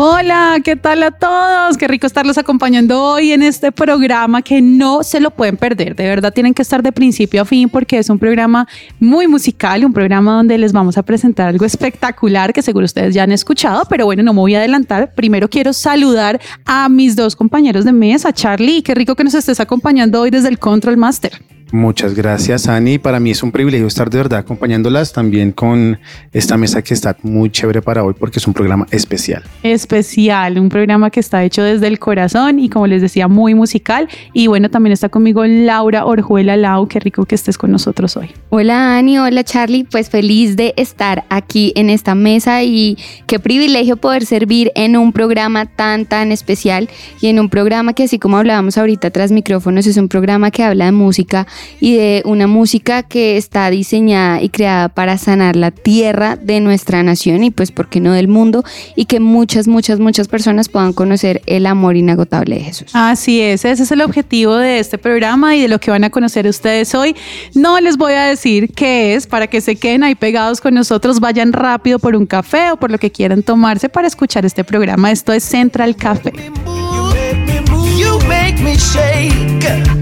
Hola, ¿qué tal a todos? Qué rico estarlos acompañando hoy en este programa que no se lo pueden perder. De verdad tienen que estar de principio a fin porque es un programa muy musical, un programa donde les vamos a presentar algo espectacular que seguro ustedes ya han escuchado, pero bueno, no me voy a adelantar. Primero quiero saludar a mis dos compañeros de mesa, Charlie, qué rico que nos estés acompañando hoy desde el Control Master. Muchas gracias, Ani. Para mí es un privilegio estar de verdad acompañándolas también con esta mesa que está muy chévere para hoy porque es un programa especial. especial, un programa que está hecho desde el corazón y como les decía, muy musical. Y bueno, también está conmigo Laura Orjuela Lau, qué rico que estés con nosotros hoy. Hola Ani, hola Charlie, pues feliz de estar aquí en esta mesa y qué privilegio poder servir en un programa tan tan especial y en un programa que así como hablábamos ahorita tras micrófonos es un programa que habla de música y de una música que está diseñada y creada para sanar la tierra de nuestra nación y pues por qué no del mundo y que muchas muchas muchas personas puedan conocer el amor inagotable de Jesús. Así es, ese es el objetivo de este programa y de lo que van a conocer ustedes hoy. No les voy a decir qué es para que se queden ahí pegados con nosotros, vayan rápido por un café o por lo que quieran tomarse para escuchar este programa. Esto es Central Café. You make me shake.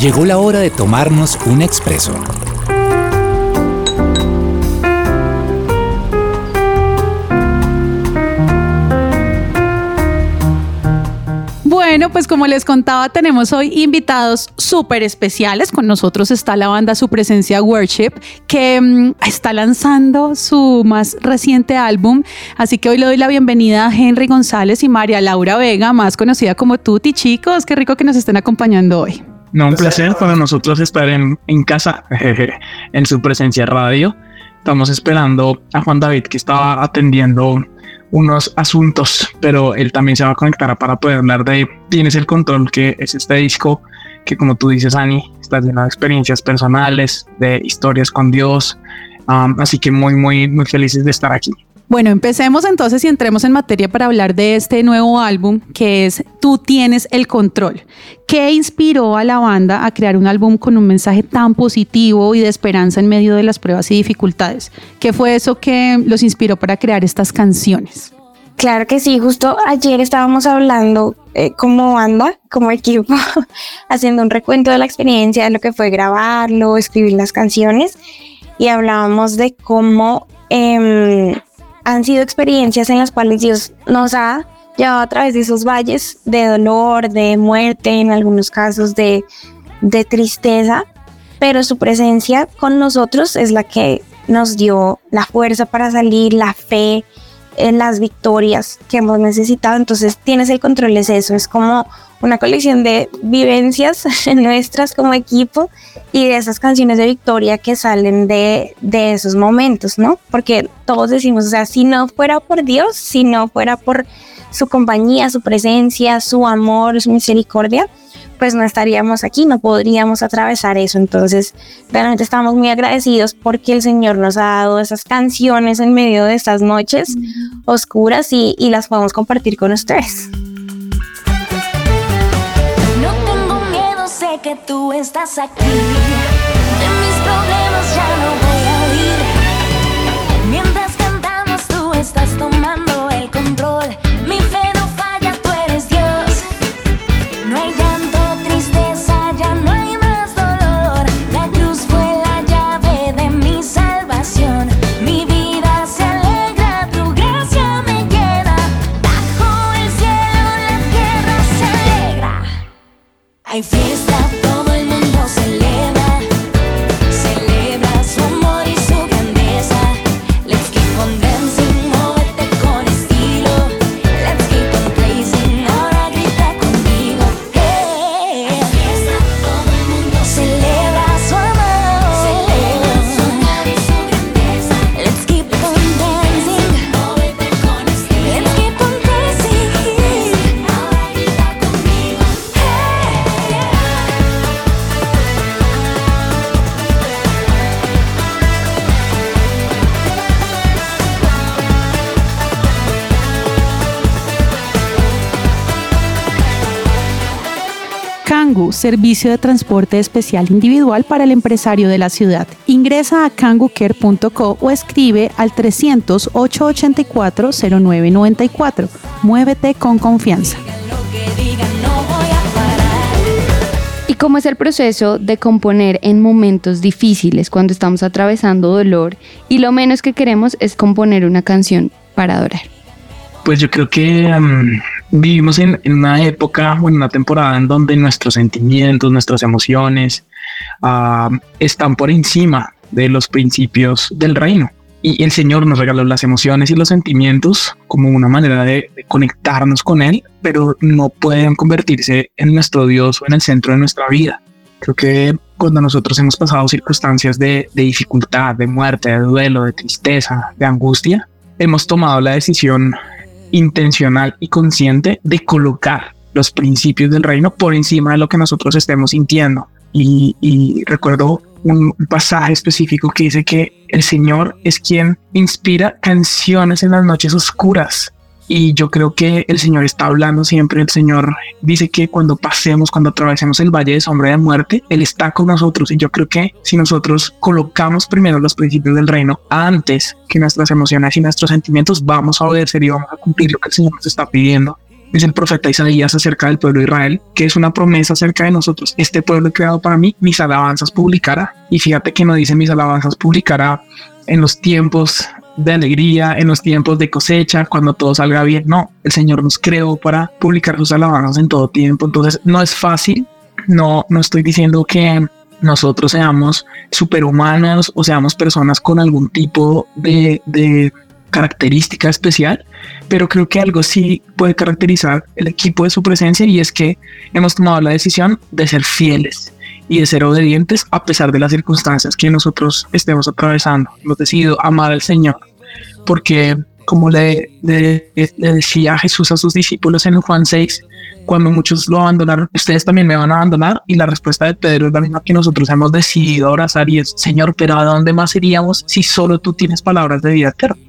Llegó la hora de tomarnos un expreso. Bueno, pues como les contaba, tenemos hoy invitados súper especiales. Con nosotros está la banda Su Presencia Worship, que mm, está lanzando su más reciente álbum. Así que hoy le doy la bienvenida a Henry González y María Laura Vega, más conocida como Tuti. Chicos, qué rico que nos estén acompañando hoy. No, un placer para nosotros estar en, en casa, en su presencia radio. Estamos esperando a Juan David que estaba atendiendo unos asuntos, pero él también se va a conectar para poder hablar de Tienes el Control, que es este disco que como tú dices, Ani, está lleno de experiencias personales, de historias con Dios. Um, así que muy, muy, muy felices de estar aquí. Bueno, empecemos entonces y entremos en materia para hablar de este nuevo álbum que es Tú tienes el control. ¿Qué inspiró a la banda a crear un álbum con un mensaje tan positivo y de esperanza en medio de las pruebas y dificultades? ¿Qué fue eso que los inspiró para crear estas canciones? Claro que sí, justo ayer estábamos hablando eh, como banda, como equipo, haciendo un recuento de la experiencia, de lo que fue grabarlo, escribir las canciones y hablábamos de cómo em, han sido experiencias en las cuales Dios nos ha llevado a través de esos valles de dolor, de muerte, en algunos casos de, de tristeza, pero su presencia con nosotros es la que nos dio la fuerza para salir, la fe, en las victorias que hemos necesitado. Entonces, tienes el control, es eso, es como una colección de vivencias nuestras como equipo y de esas canciones de victoria que salen de, de esos momentos, ¿no? Porque todos decimos, o sea, si no fuera por Dios, si no fuera por su compañía, su presencia, su amor, su misericordia, pues no estaríamos aquí, no podríamos atravesar eso. Entonces, realmente estamos muy agradecidos porque el Señor nos ha dado esas canciones en medio de estas noches oscuras y, y las podemos compartir con ustedes. No tengo miedo, sé que tú estás aquí. De mis problemas ya no voy a huir. Mientras cantamos, tú estás tomando el control. Mi fe Hay fiesta, servicio de transporte especial individual para el empresario de la ciudad. Ingresa a kangucare.co o escribe al 300-884-0994. Muévete con confianza. ¿Y cómo es el proceso de componer en momentos difíciles cuando estamos atravesando dolor y lo menos que queremos es componer una canción para adorar? Pues yo creo que um, vivimos en, en, una época o en una temporada en donde nuestros sentimientos, nuestras emociones uh, están por encima de los principios del reino. Y el Señor nos regaló las emociones y los sentimientos como una manera de, de, conectarnos con Él, pero no pueden convertirse en nuestro Dios o en el centro de nuestra vida. Creo que cuando nosotros hemos pasado circunstancias de, de dificultad, de muerte, de duelo, de tristeza, de angustia, hemos tomado la decisión intencional y consciente de colocar los principios del reino por encima de lo que nosotros estemos sintiendo. Y, y, recuerdo un pasaje específico que dice que el Señor es quien inspira canciones en las noches oscuras. Y yo creo que el Señor está hablando siempre. El Señor dice que cuando pasemos, cuando atravesemos el valle de sombra de muerte, Él está con nosotros. Y yo creo que si nosotros colocamos primero los principios del reino antes que nuestras emociones y nuestros sentimientos, vamos a obedecer y vamos a cumplir lo que el Señor nos está pidiendo dice el profeta Isaías acerca del pueblo de Israel, que es una promesa acerca de nosotros. Este pueblo creado para mí, mis alabanzas publicará. Y fíjate que no dice mis alabanzas publicará en los tiempos de alegría, en los tiempos de cosecha, cuando todo salga bien. No, el Señor nos creó para publicar sus alabanzas en todo tiempo. Entonces no es fácil. No, no estoy diciendo que nosotros seamos superhumanos o seamos personas con algún tipo de, de característica especial, pero creo que algo sí puede caracterizar el equipo de su presencia y es que hemos tomado la decisión de ser fieles y de ser obedientes a pesar de las circunstancias que nosotros estemos atravesando. Hemos decidido amar al Señor porque como le, le, le decía Jesús a sus discípulos en Juan 6, cuando muchos lo abandonaron, ustedes también me van a abandonar. Y la respuesta de Pedro es la misma que nosotros hemos decidido abrazar y es, Señor, pero ¿a dónde más iríamos si solo tú tienes palabras de vida eterna?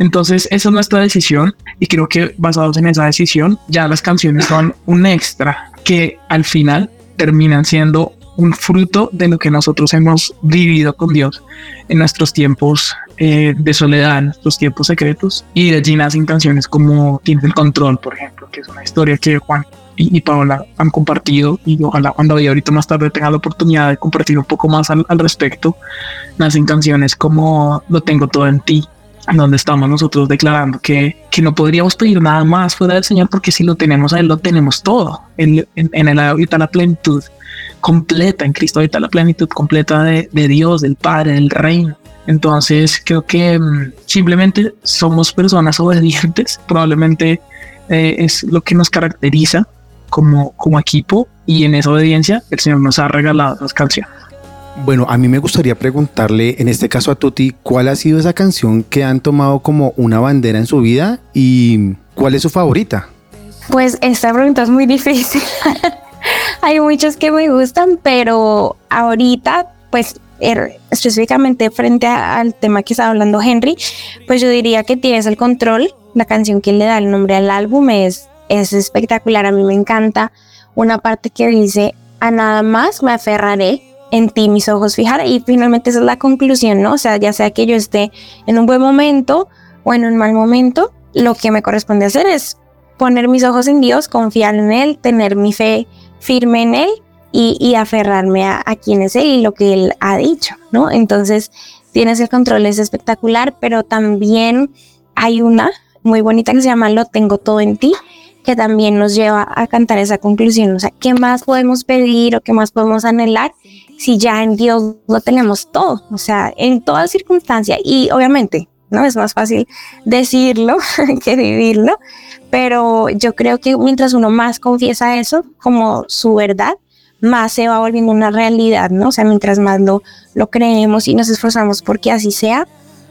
Entonces, esa es nuestra decisión y creo que basados en esa decisión, ya las canciones son un extra que al final terminan siendo un fruto de lo que nosotros hemos vivido con Dios en nuestros tiempos eh, de soledad, en nuestros tiempos secretos. Y de allí nacen canciones como Tienes el Control, por ejemplo, que es una historia que Juan y, y Paola han compartido y ojalá cuando vaya ahorita más tarde tenga la oportunidad de compartir un poco más al, al respecto. Nacen canciones como Lo tengo todo en ti, donde estamos nosotros declarando que, que no podríamos pedir nada más fuera del Señor porque si lo tenemos a Él, lo tenemos todo. En, en, en ahorita la plenitud completa, en Cristo ahorita la plenitud completa de, de Dios, del Padre, del Reino. Entonces creo que um, simplemente somos personas obedientes, probablemente eh, es lo que nos caracteriza como, como equipo y en esa obediencia el Señor nos ha regalado esas canciones. Bueno, a mí me gustaría preguntarle, en este caso a Tuti, ¿cuál ha sido esa canción que han tomado como una bandera en su vida y cuál es su favorita? Pues esta pregunta es muy difícil. Hay muchas que me gustan, pero ahorita, pues er, específicamente frente a, al tema que estaba hablando Henry, pues yo diría que tienes el control. La canción que le da el nombre al álbum es, es espectacular. A mí me encanta una parte que dice, a nada más me aferraré en ti mis ojos fijar y finalmente esa es la conclusión, ¿no? O sea, ya sea que yo esté en un buen momento o en un mal momento, lo que me corresponde hacer es poner mis ojos en Dios, confiar en Él, tener mi fe firme en Él y, aferrarme a, a, quién es Él y lo que Él ha dicho, ¿no? Entonces, tienes el control, es espectacular, pero también hay una muy bonita que se llama Lo tengo todo en ti, que también nos lleva a cantar esa conclusión. O sea, ¿qué más podemos pedir o qué más podemos anhelar si ya en Dios lo tenemos todo? O sea, en toda circunstancia. Y obviamente, no es más fácil decirlo que vivirlo, pero yo creo que mientras uno más confiesa eso como su verdad, más se va volviendo una realidad, ¿no? O sea, mientras más lo, lo creemos y nos esforzamos porque así sea,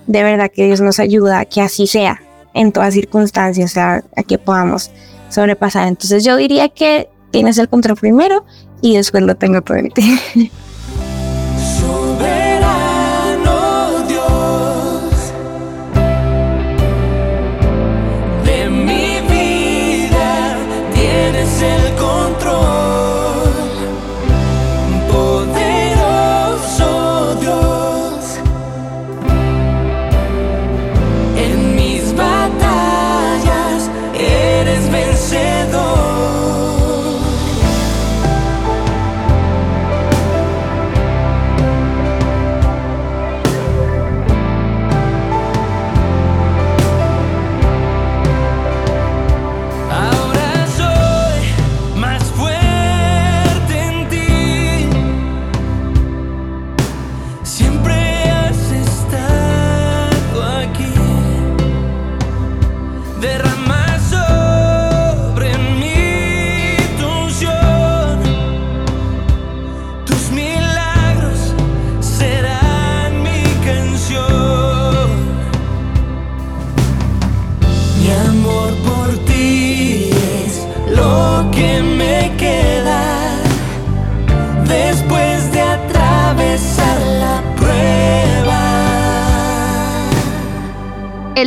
de verdad que Dios nos ayuda a que así sea en todas circunstancias, o sea, a que podamos sobrepasar. Entonces yo diría que tienes el control primero y después lo tengo todo en ti.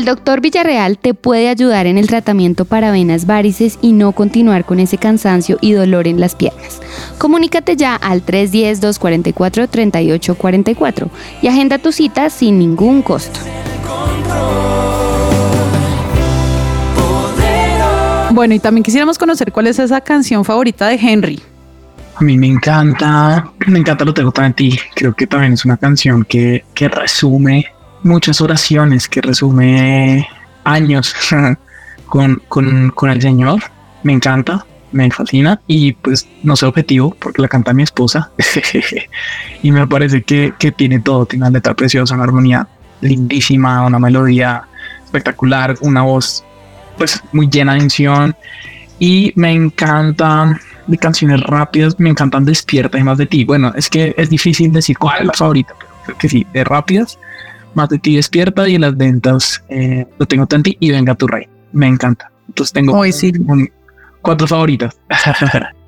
El doctor Villarreal te puede ayudar en el tratamiento para venas varices y no continuar con ese cansancio y dolor en las piernas. Comunícate ya al 310-244-3844 y agenda tu cita sin ningún costo. Bueno, y también quisiéramos conocer cuál es esa canción favorita de Henry. A mí me encanta, me encanta Lo tengo en ti. Creo que también es una canción que, que resume muchas oraciones, que resume años con, con, con el Señor. Me encanta, me fascina y pues no sé objetivo porque la canta mi esposa y me parece que, que, tiene todo, tiene una letra preciosa, una armonía lindísima, una melodía espectacular, una voz pues muy llena de intención y me encanta de canciones rápidas, me encantan Despierta y más de ti. Bueno, es que es difícil decir cuál es la favorita, pero que sí, de rápidas, más de ti Despierta y en las ventas eh, lo tengo tanto y Venga tu Rey. Me encanta. Entonces tengo cuatro favoritas.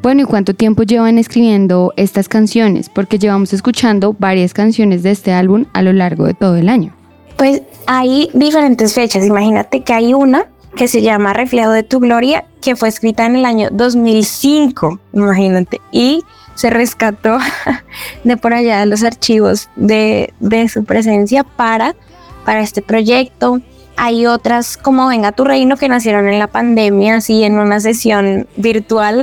Bueno, ¿y cuánto tiempo llevan escribiendo estas canciones? Porque llevamos escuchando varias canciones de este álbum a lo largo de todo el año. Pues hay diferentes fechas. Imagínate que hay una que se llama Reflejo de tu Gloria, que fue escrita en el año 2005, imagínate, y se rescató de por allá los archivos de, de su presencia para, para este proyecto. Hay otras como Venga tu Reino que nacieron en la pandemia, así en una sesión virtual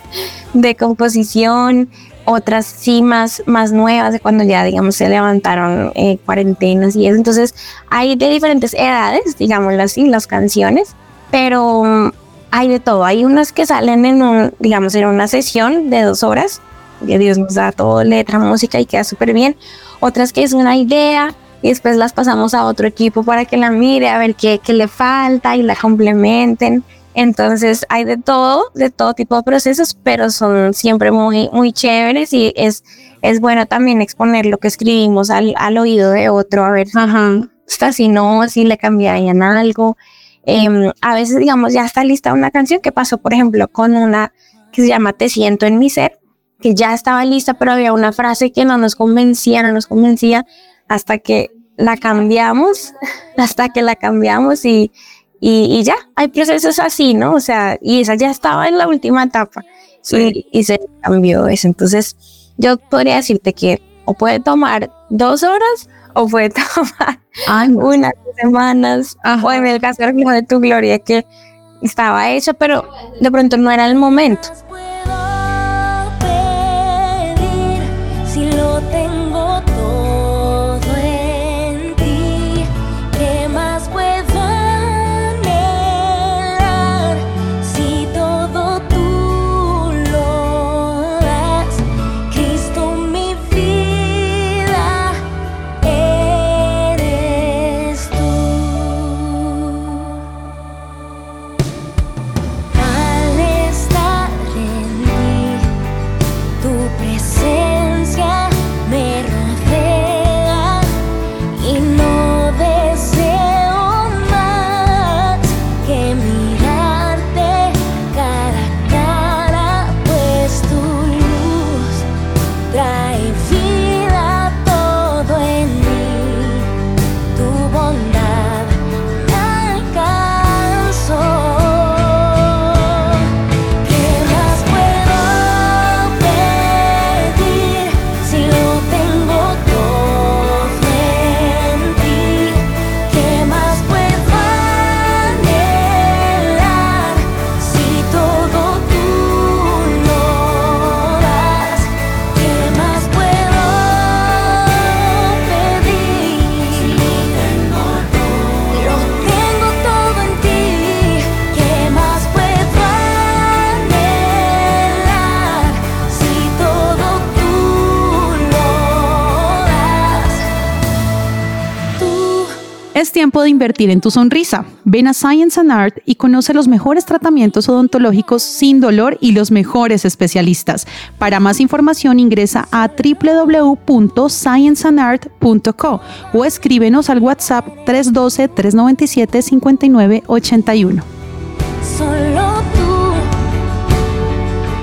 de composición otras sí más, más nuevas de cuando ya, digamos, se levantaron eh, cuarentenas y eso. Entonces, hay de diferentes edades, digámoslo así, las canciones, pero mm, hay de todo. Hay unas que salen en un, digamos, en una sesión de dos horas, que Dios nos da todo, letra, música y queda súper bien. Otras que es una idea y después las pasamos a otro equipo para que la mire, a ver qué, qué le falta y la complementen. Entonces hay de todo, de todo tipo de procesos, pero son siempre muy, muy chéveres y es, es bueno también exponer lo que escribimos al, al oído de otro, a ver hasta si no, si le cambiarían algo. Em, a veces, digamos, ya está lista una canción que pasó, por ejemplo, con una que se llama Te siento en mi ser, que ya estaba lista, pero había una frase que no nos convencía, no nos convencía, hasta que la cambiamos, hasta que la cambiamos y, y, ya, hay procesos así, ¿no? O sea, y esa ya estaba en la última etapa y, se cambió eso. Entonces, yo podría decirte que o puede tomar dos horas o puede tomar unas semanas, o en el caso de tu gloria que estaba hecha, pero de pronto no era el momento. trae tiempo de invertir en tu sonrisa. Ven a Science and Art y conoce los mejores tratamientos odontológicos sin dolor y los mejores especialistas. Para más información ingresa a www.scienceandart.co o escríbenos al WhatsApp 312-397-5981. Solo tú.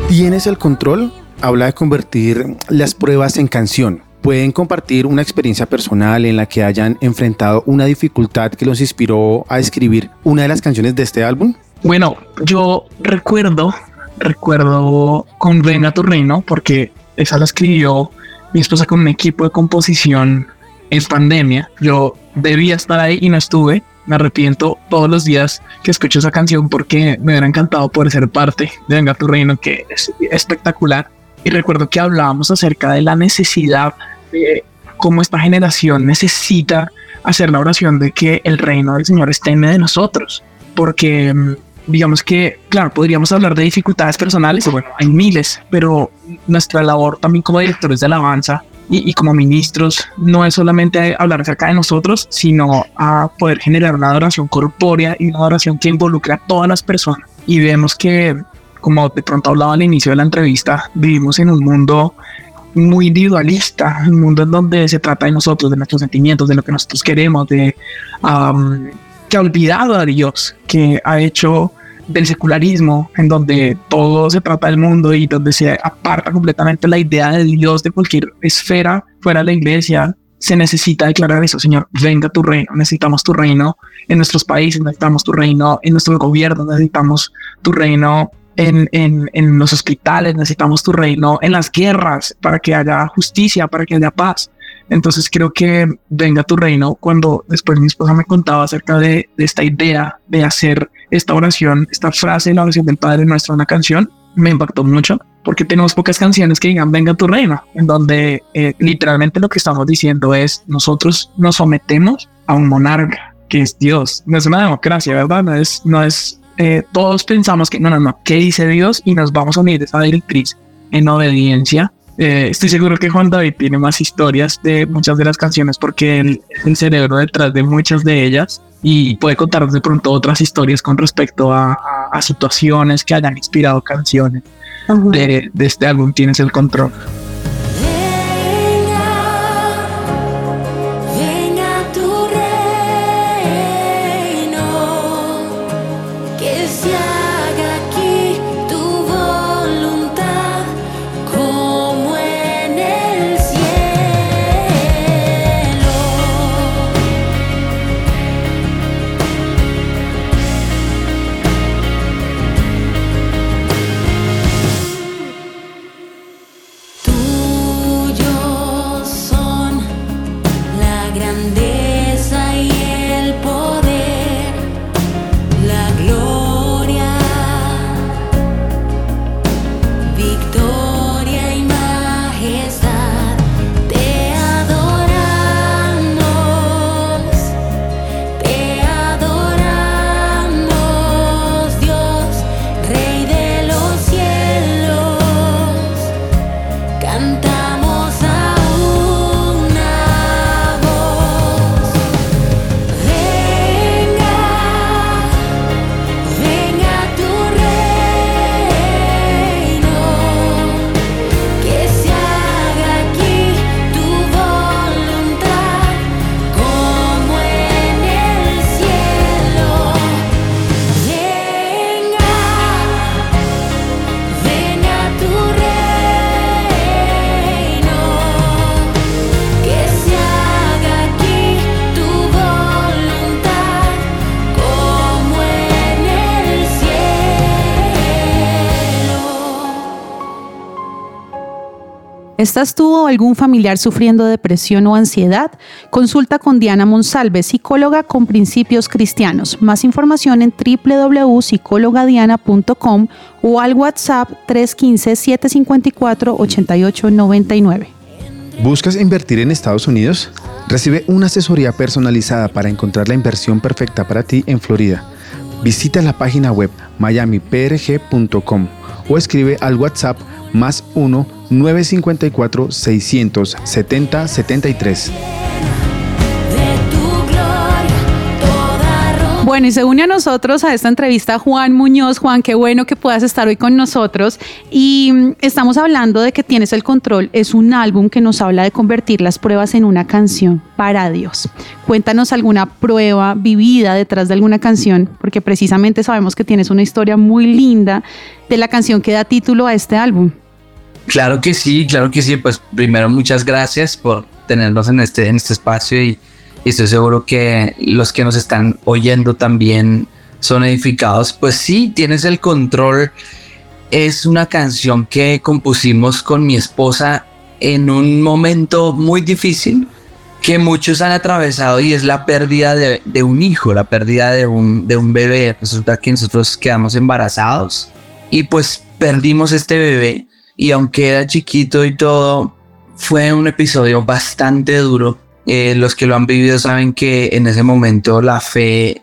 ¿Tienes el control? Habla de convertir las pruebas en canción pueden compartir una experiencia personal en la que hayan enfrentado una dificultad que los inspiró a escribir una de las canciones de este álbum. Bueno, yo recuerdo, recuerdo con Venga tu Reino, porque esa la escribió mi esposa con un equipo de composición en pandemia. Yo debía estar ahí y no estuve. Me arrepiento todos los días que escucho esa canción porque me hubiera encantado poder ser parte de Venga tu Reino, que es espectacular. Y recuerdo que hablábamos acerca de la necesidad de cómo esta generación necesita hacer la oración de que el reino del Señor esté en medio de nosotros. Porque mm, digamos que, claro, podríamos hablar de dificultades personales, bueno, hay miles, pero nuestra labor también como directores de alabanza y, y, como ministros no es solamente hablar acerca de nosotros, sino a poder generar una adoración corpórea y una adoración que involucre a todas las personas. Y vemos que, como de pronto hablaba al inicio de la entrevista, vivimos en un mundo muy individualista, un mundo en donde se trata de nosotros, de nuestros sentimientos, de lo que nosotros queremos, de um, que ha olvidado a Dios, que ha hecho del secularismo, en donde todo se trata del mundo y donde se aparta completamente la idea de Dios de cualquier esfera fuera de la iglesia, se necesita declarar eso, Señor, venga tu reino, necesitamos tu reino en nuestros países, necesitamos tu reino en nuestro gobierno, necesitamos tu reino en, en, en los hospitales, necesitamos tu reino en las guerras para que haya justicia, para que haya paz. Entonces creo que venga tu reino cuando después mi esposa me contaba acerca de, de, esta idea de hacer esta oración, esta frase, la oración del Padre Nuestro, una canción, me impactó mucho porque tenemos pocas canciones que digan venga tu reino, en donde eh, literalmente lo que estamos diciendo es nosotros nos sometemos a un monarca que es Dios. No es una democracia, ¿verdad? No es, no es eh, todos pensamos que no, no, no, ¿qué dice Dios? Y nos vamos a unir a esa directriz en obediencia eh, estoy seguro que Juan David tiene más historias de muchas de las canciones porque él es el cerebro detrás de muchas de ellas y puede contarnos de pronto otras historias con respecto a, a, a situaciones que hayan inspirado canciones uh -huh. de, de este álbum Tienes el Control. ¿Estás tú o algún familiar sufriendo depresión o ansiedad? Consulta con Diana Monsalve, psicóloga con principios cristianos. Más información en www.psicologadiana.com o al WhatsApp 315-754-8899. ¿Buscas invertir en Estados Unidos? Recibe una asesoría personalizada para encontrar la inversión perfecta para ti en Florida. Visita la página web miamiprg.com o escribe al WhatsApp más 1 954 670 73. Bueno, y se une a nosotros a esta entrevista Juan Muñoz. Juan, qué bueno que puedas estar hoy con nosotros. Y mm, estamos hablando de que Tienes el Control. Es un álbum que nos habla de convertir las pruebas en una canción para Dios. Cuéntanos alguna prueba vivida detrás de alguna canción, porque precisamente sabemos que tienes una historia muy linda de la canción que da título a este álbum. Claro que sí, claro que sí. Pues primero muchas gracias por tenernos en este, en este espacio y, y estoy seguro que los que nos están oyendo también son edificados. Pues sí, tienes el control. Es una canción que compusimos con mi esposa en un momento muy difícil que muchos han atravesado y es la pérdida de, de un hijo, la pérdida de un, de un bebé. Resulta que nosotros quedamos embarazados y pues perdimos este bebé y aunque era chiquito y todo, fue un episodio bastante duro. Eh, los que lo han vivido saben que en ese momento la fe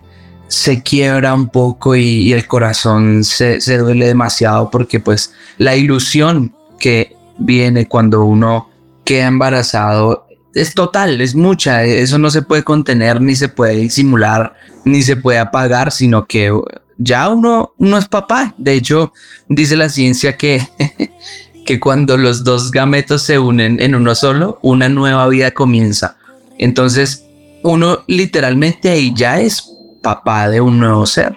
se quiebra un poco y, y el corazón se, se duele demasiado porque pues la ilusión que viene cuando uno queda embarazado es total, es mucha, eso no se puede contener, ni se puede disimular, ni se puede apagar, sino que ya uno, uno es papá. De hecho, dice la ciencia que, que cuando los dos gametos se unen en uno solo, una nueva vida comienza. Entonces, uno literalmente ahí ya es papá de un nuevo ser.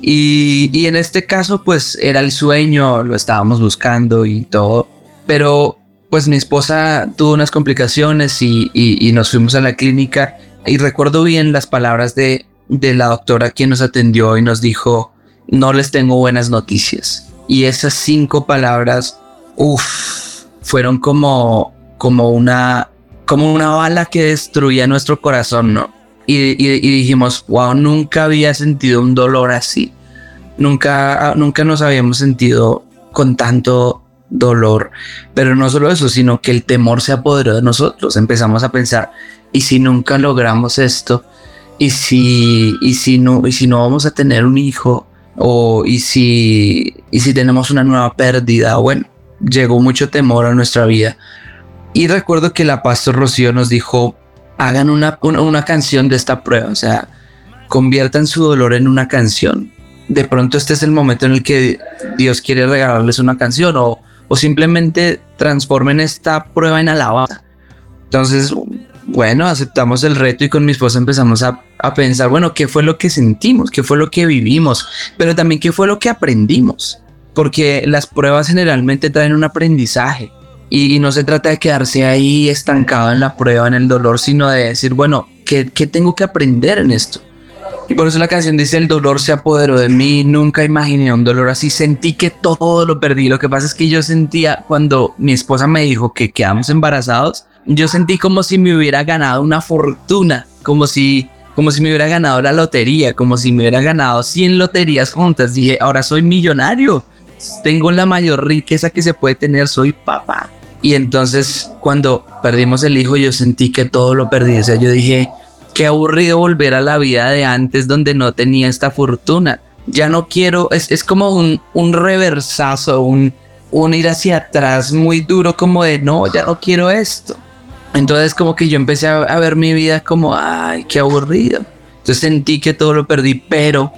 Y, y en este caso, pues era el sueño, lo estábamos buscando y todo. Pero pues mi esposa tuvo unas complicaciones y, y, nos fuimos a la clínica y recuerdo bien las palabras de, de la doctora quien nos atendió y nos dijo, no les tengo buenas noticias. Y esas cinco palabras, uff, fueron como, como una, como una bala que destruía nuestro corazón, ¿no? Y, y, y dijimos, wow, nunca había sentido un dolor así. Nunca, nunca nos habíamos sentido con tanto dolor. Pero no solo eso, sino que el temor se apoderó de nosotros. Empezamos a pensar, ¿y si nunca logramos esto? ¿Y si, y si, no, y si no vamos a tener un hijo? ¿O y si, y si tenemos una nueva pérdida? Bueno, llegó mucho temor a nuestra vida. Y recuerdo que la pastor Rocío nos dijo, hagan una, una, una canción de esta prueba, o sea, conviertan su dolor en una canción. De pronto este es el momento en el que Dios quiere regalarles una canción o, o simplemente transformen esta prueba en alabanza. Entonces, bueno, aceptamos el reto y con mi esposa empezamos a, a, pensar, bueno, ¿qué fue lo que sentimos? ¿Qué fue lo que vivimos? Pero también qué fue lo que aprendimos. Porque las pruebas generalmente traen un aprendizaje. Y, no se trata de quedarse ahí estancado en la prueba, en el dolor, sino de decir, bueno, ¿qué, qué tengo que aprender en esto? Y por eso la canción dice, el dolor se apoderó de mí, nunca imaginé un dolor así, sentí que todo lo perdí. Lo que pasa es que yo sentía cuando mi esposa me dijo que quedamos embarazados, yo sentí como si me hubiera ganado una fortuna, como si, como si me hubiera ganado la lotería, como si me hubiera ganado 100 loterías juntas. Dije, ahora soy millonario, tengo la mayor riqueza que se puede tener, soy papá. Y entonces cuando perdimos el hijo, yo sentí que todo lo perdí. O sea, yo dije, qué aburrido volver a la vida de antes donde no tenía esta fortuna. Ya no quiero, es, es como un, un reversazo, un, un ir hacia atrás muy duro como de no, ya no quiero esto. Entonces como que yo empecé a, a, ver mi vida como, ay, qué aburrido. Entonces sentí que todo lo perdí, pero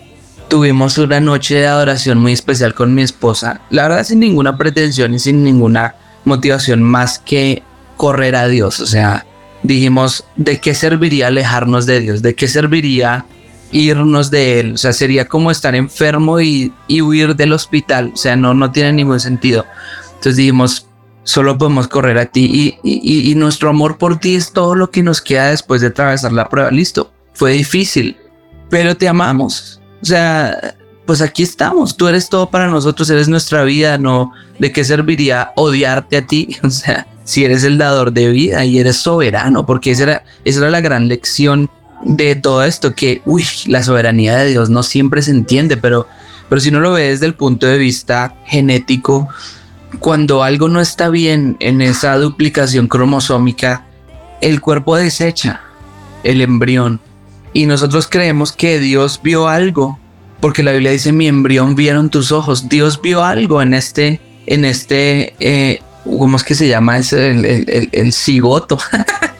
tuvimos una noche de adoración muy especial con mi esposa. La verdad sin ninguna pretensión y sin ninguna motivación más que correr a Dios. O sea, dijimos, ¿de qué serviría alejarnos de Dios? ¿De qué serviría irnos de Él? O sea, sería como estar enfermo y, y huir del hospital. O sea, no, no tiene ningún sentido. Entonces dijimos, solo podemos correr a ti y, y, y, nuestro amor por ti es todo lo que nos queda después de atravesar la prueba. Listo, fue difícil, pero te amamos. O sea, pues aquí estamos, tú eres todo para nosotros, eres nuestra vida, no, ¿de qué serviría odiarte a ti? O sea, si eres el dador de vida y eres soberano, porque esa era, esa era la gran lección de todo esto, que, uy, la soberanía de Dios no siempre se entiende, pero, pero si no lo ves desde el punto de vista genético, cuando algo no está bien en esa duplicación cromosómica, el cuerpo desecha el embrión. Y nosotros creemos que Dios vio algo, porque la Biblia dice, mi embrión vieron tus ojos. Dios vio algo en este, en este, eh, ¿cómo es que se llama? el, el, el, el cigoto.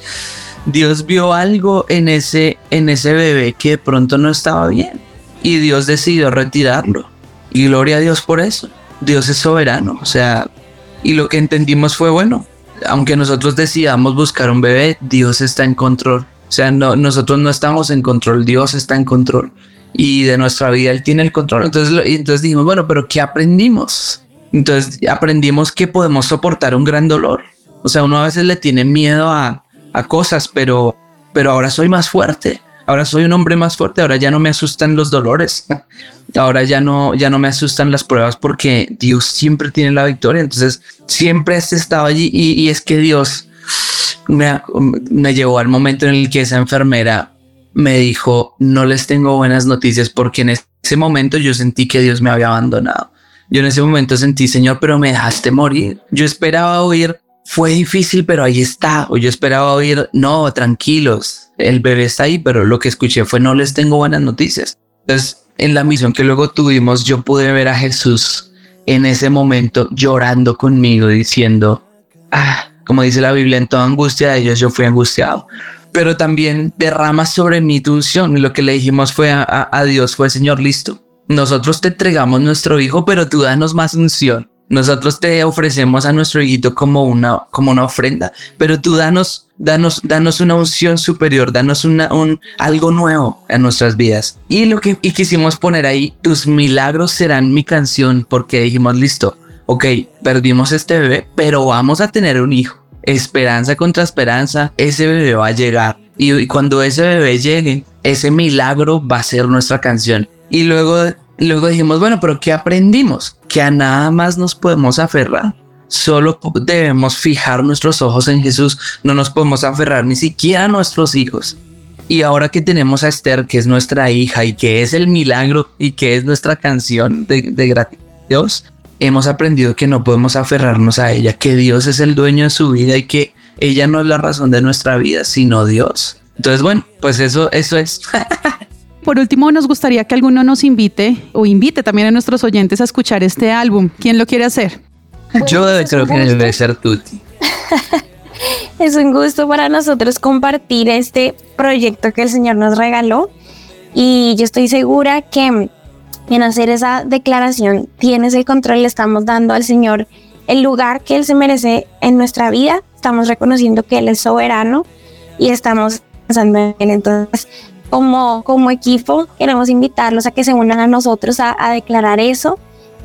Dios vio algo en ese, en ese bebé que de pronto no estaba bien. Y Dios decidió retirarlo. Y gloria a Dios por eso. Dios es soberano. O sea, y lo que entendimos fue, bueno, aunque nosotros decidamos buscar un bebé, Dios está en control. O sea, no, nosotros no estamos en control, Dios está en control. Y de nuestra vida Él tiene el control. Entonces, entonces dijimos, bueno, pero ¿qué aprendimos? Entonces aprendimos que podemos soportar un gran dolor. O sea, uno a veces le tiene miedo a, a cosas, pero, pero ahora soy más fuerte. Ahora soy un hombre más fuerte. Ahora ya no me asustan los dolores. Ahora ya no, ya no me asustan las pruebas porque Dios siempre tiene la victoria. Entonces siempre has estado allí y, y es que Dios me, me llevó al momento en el que esa enfermera me dijo, no les tengo buenas noticias porque en ese momento yo sentí que Dios me había abandonado. Yo en ese momento sentí, Señor, pero me dejaste morir. Yo esperaba oír, fue difícil, pero ahí está. O yo esperaba oír, no, tranquilos, el bebé está ahí, pero lo que escuché fue, no les tengo buenas noticias. Entonces, en la misión que luego tuvimos, yo pude ver a Jesús en ese momento llorando conmigo, diciendo, ah, como dice la Biblia, en toda angustia de ellos yo fui angustiado. Pero también derrama sobre mí tu unción. Y lo que le dijimos fue a, Dios, fue Señor, listo. Nosotros te entregamos nuestro hijo, pero tú danos más unción. Nosotros te ofrecemos a nuestro hijito como una, como una ofrenda, pero tú danos, danos, danos una unción superior, danos una, un, algo nuevo en nuestras vidas. Y lo que y quisimos poner ahí, tus milagros serán mi canción, porque dijimos, listo, ok, perdimos este bebé, pero vamos a tener un hijo. Esperanza contra esperanza, ese bebé va a llegar. Y, cuando ese bebé llegue, ese milagro va a ser nuestra canción. Y luego Luego dijimos, bueno, pero ¿qué aprendimos? Que a nada más nos podemos aferrar. Solo debemos fijar nuestros ojos en Jesús. No nos podemos aferrar ni siquiera a nuestros hijos. Y ahora que tenemos a Esther, que es nuestra hija y que es el milagro y que es nuestra canción de, de gratitud, hemos aprendido que no podemos aferrarnos a ella, que Dios es el dueño de su vida y que ella no es la razón de nuestra vida, sino Dios. Entonces, bueno, pues eso, eso es. Por último, nos gustaría que alguno nos invite o invite también a nuestros oyentes a escuchar este álbum. ¿Quién lo quiere hacer? Yo creo que debe ser Tuti. Es un gusto para nosotros compartir este proyecto que el Señor nos regaló y yo estoy segura que en hacer esa declaración tienes el control, le estamos dando al Señor el lugar que Él se merece en nuestra vida, estamos reconociendo que Él es soberano y estamos pensando en Él. Entonces, como, como equipo, queremos invitarlos a que se unan a nosotros a, a declarar eso,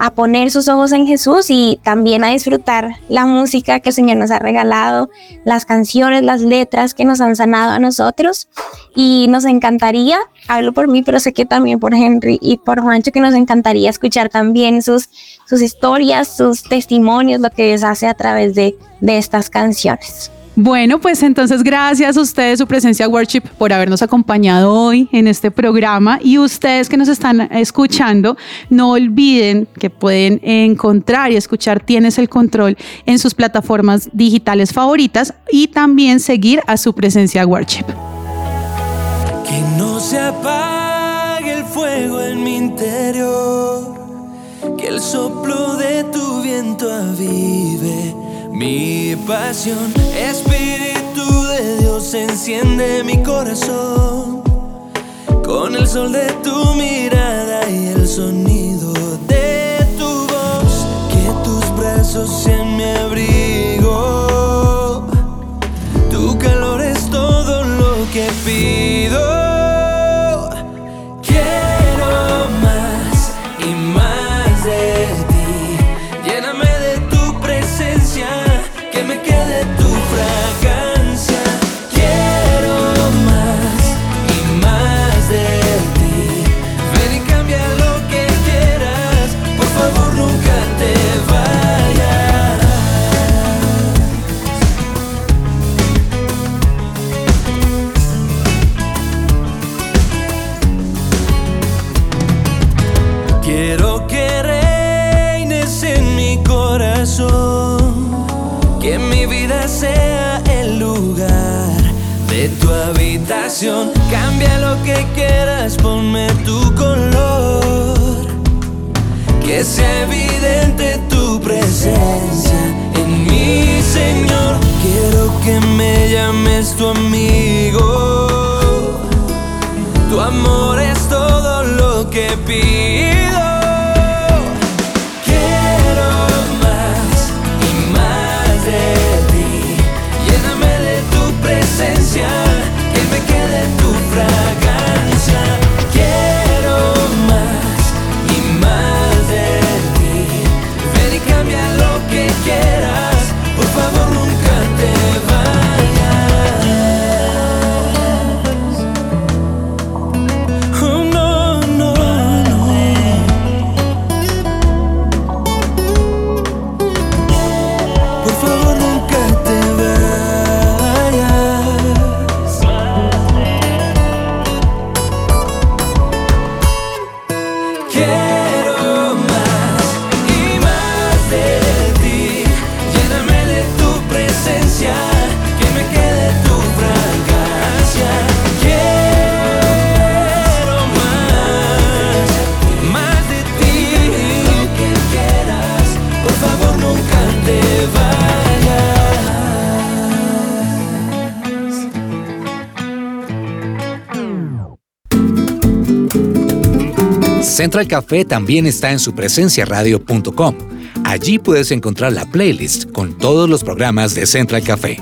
a poner sus ojos en Jesús y también a disfrutar la música que el Señor nos ha regalado, las canciones, las letras que nos han sanado a nosotros. Y nos encantaría, hablo por mí, pero sé que también por Henry y por Juancho, que nos encantaría escuchar también sus, sus historias, sus testimonios, lo que Dios hace a través de, de estas canciones. Bueno, pues entonces gracias a ustedes, su presencia worship, por habernos acompañado hoy en este programa y ustedes que nos están escuchando, no olviden que pueden encontrar y escuchar Tienes el Control en sus plataformas digitales favoritas y también seguir a su presencia worship. Que no se apague el fuego en mi interior, que el soplo de tu viento avive mi pasión. Espíritu de Dios enciende mi corazón con el sol de tu mirada y el sonido de tu voz. Que tus brazos sean tu habitación. Cambia lo que quieras, ponme tu color, que sea evidente tu presencia en mi Señor. Quiero que me llames tu amigo. Tu amor es todo lo que pido. Central Café también está en su presenciaradio.com. Allí puedes encontrar la playlist con todos los programas de Central Café.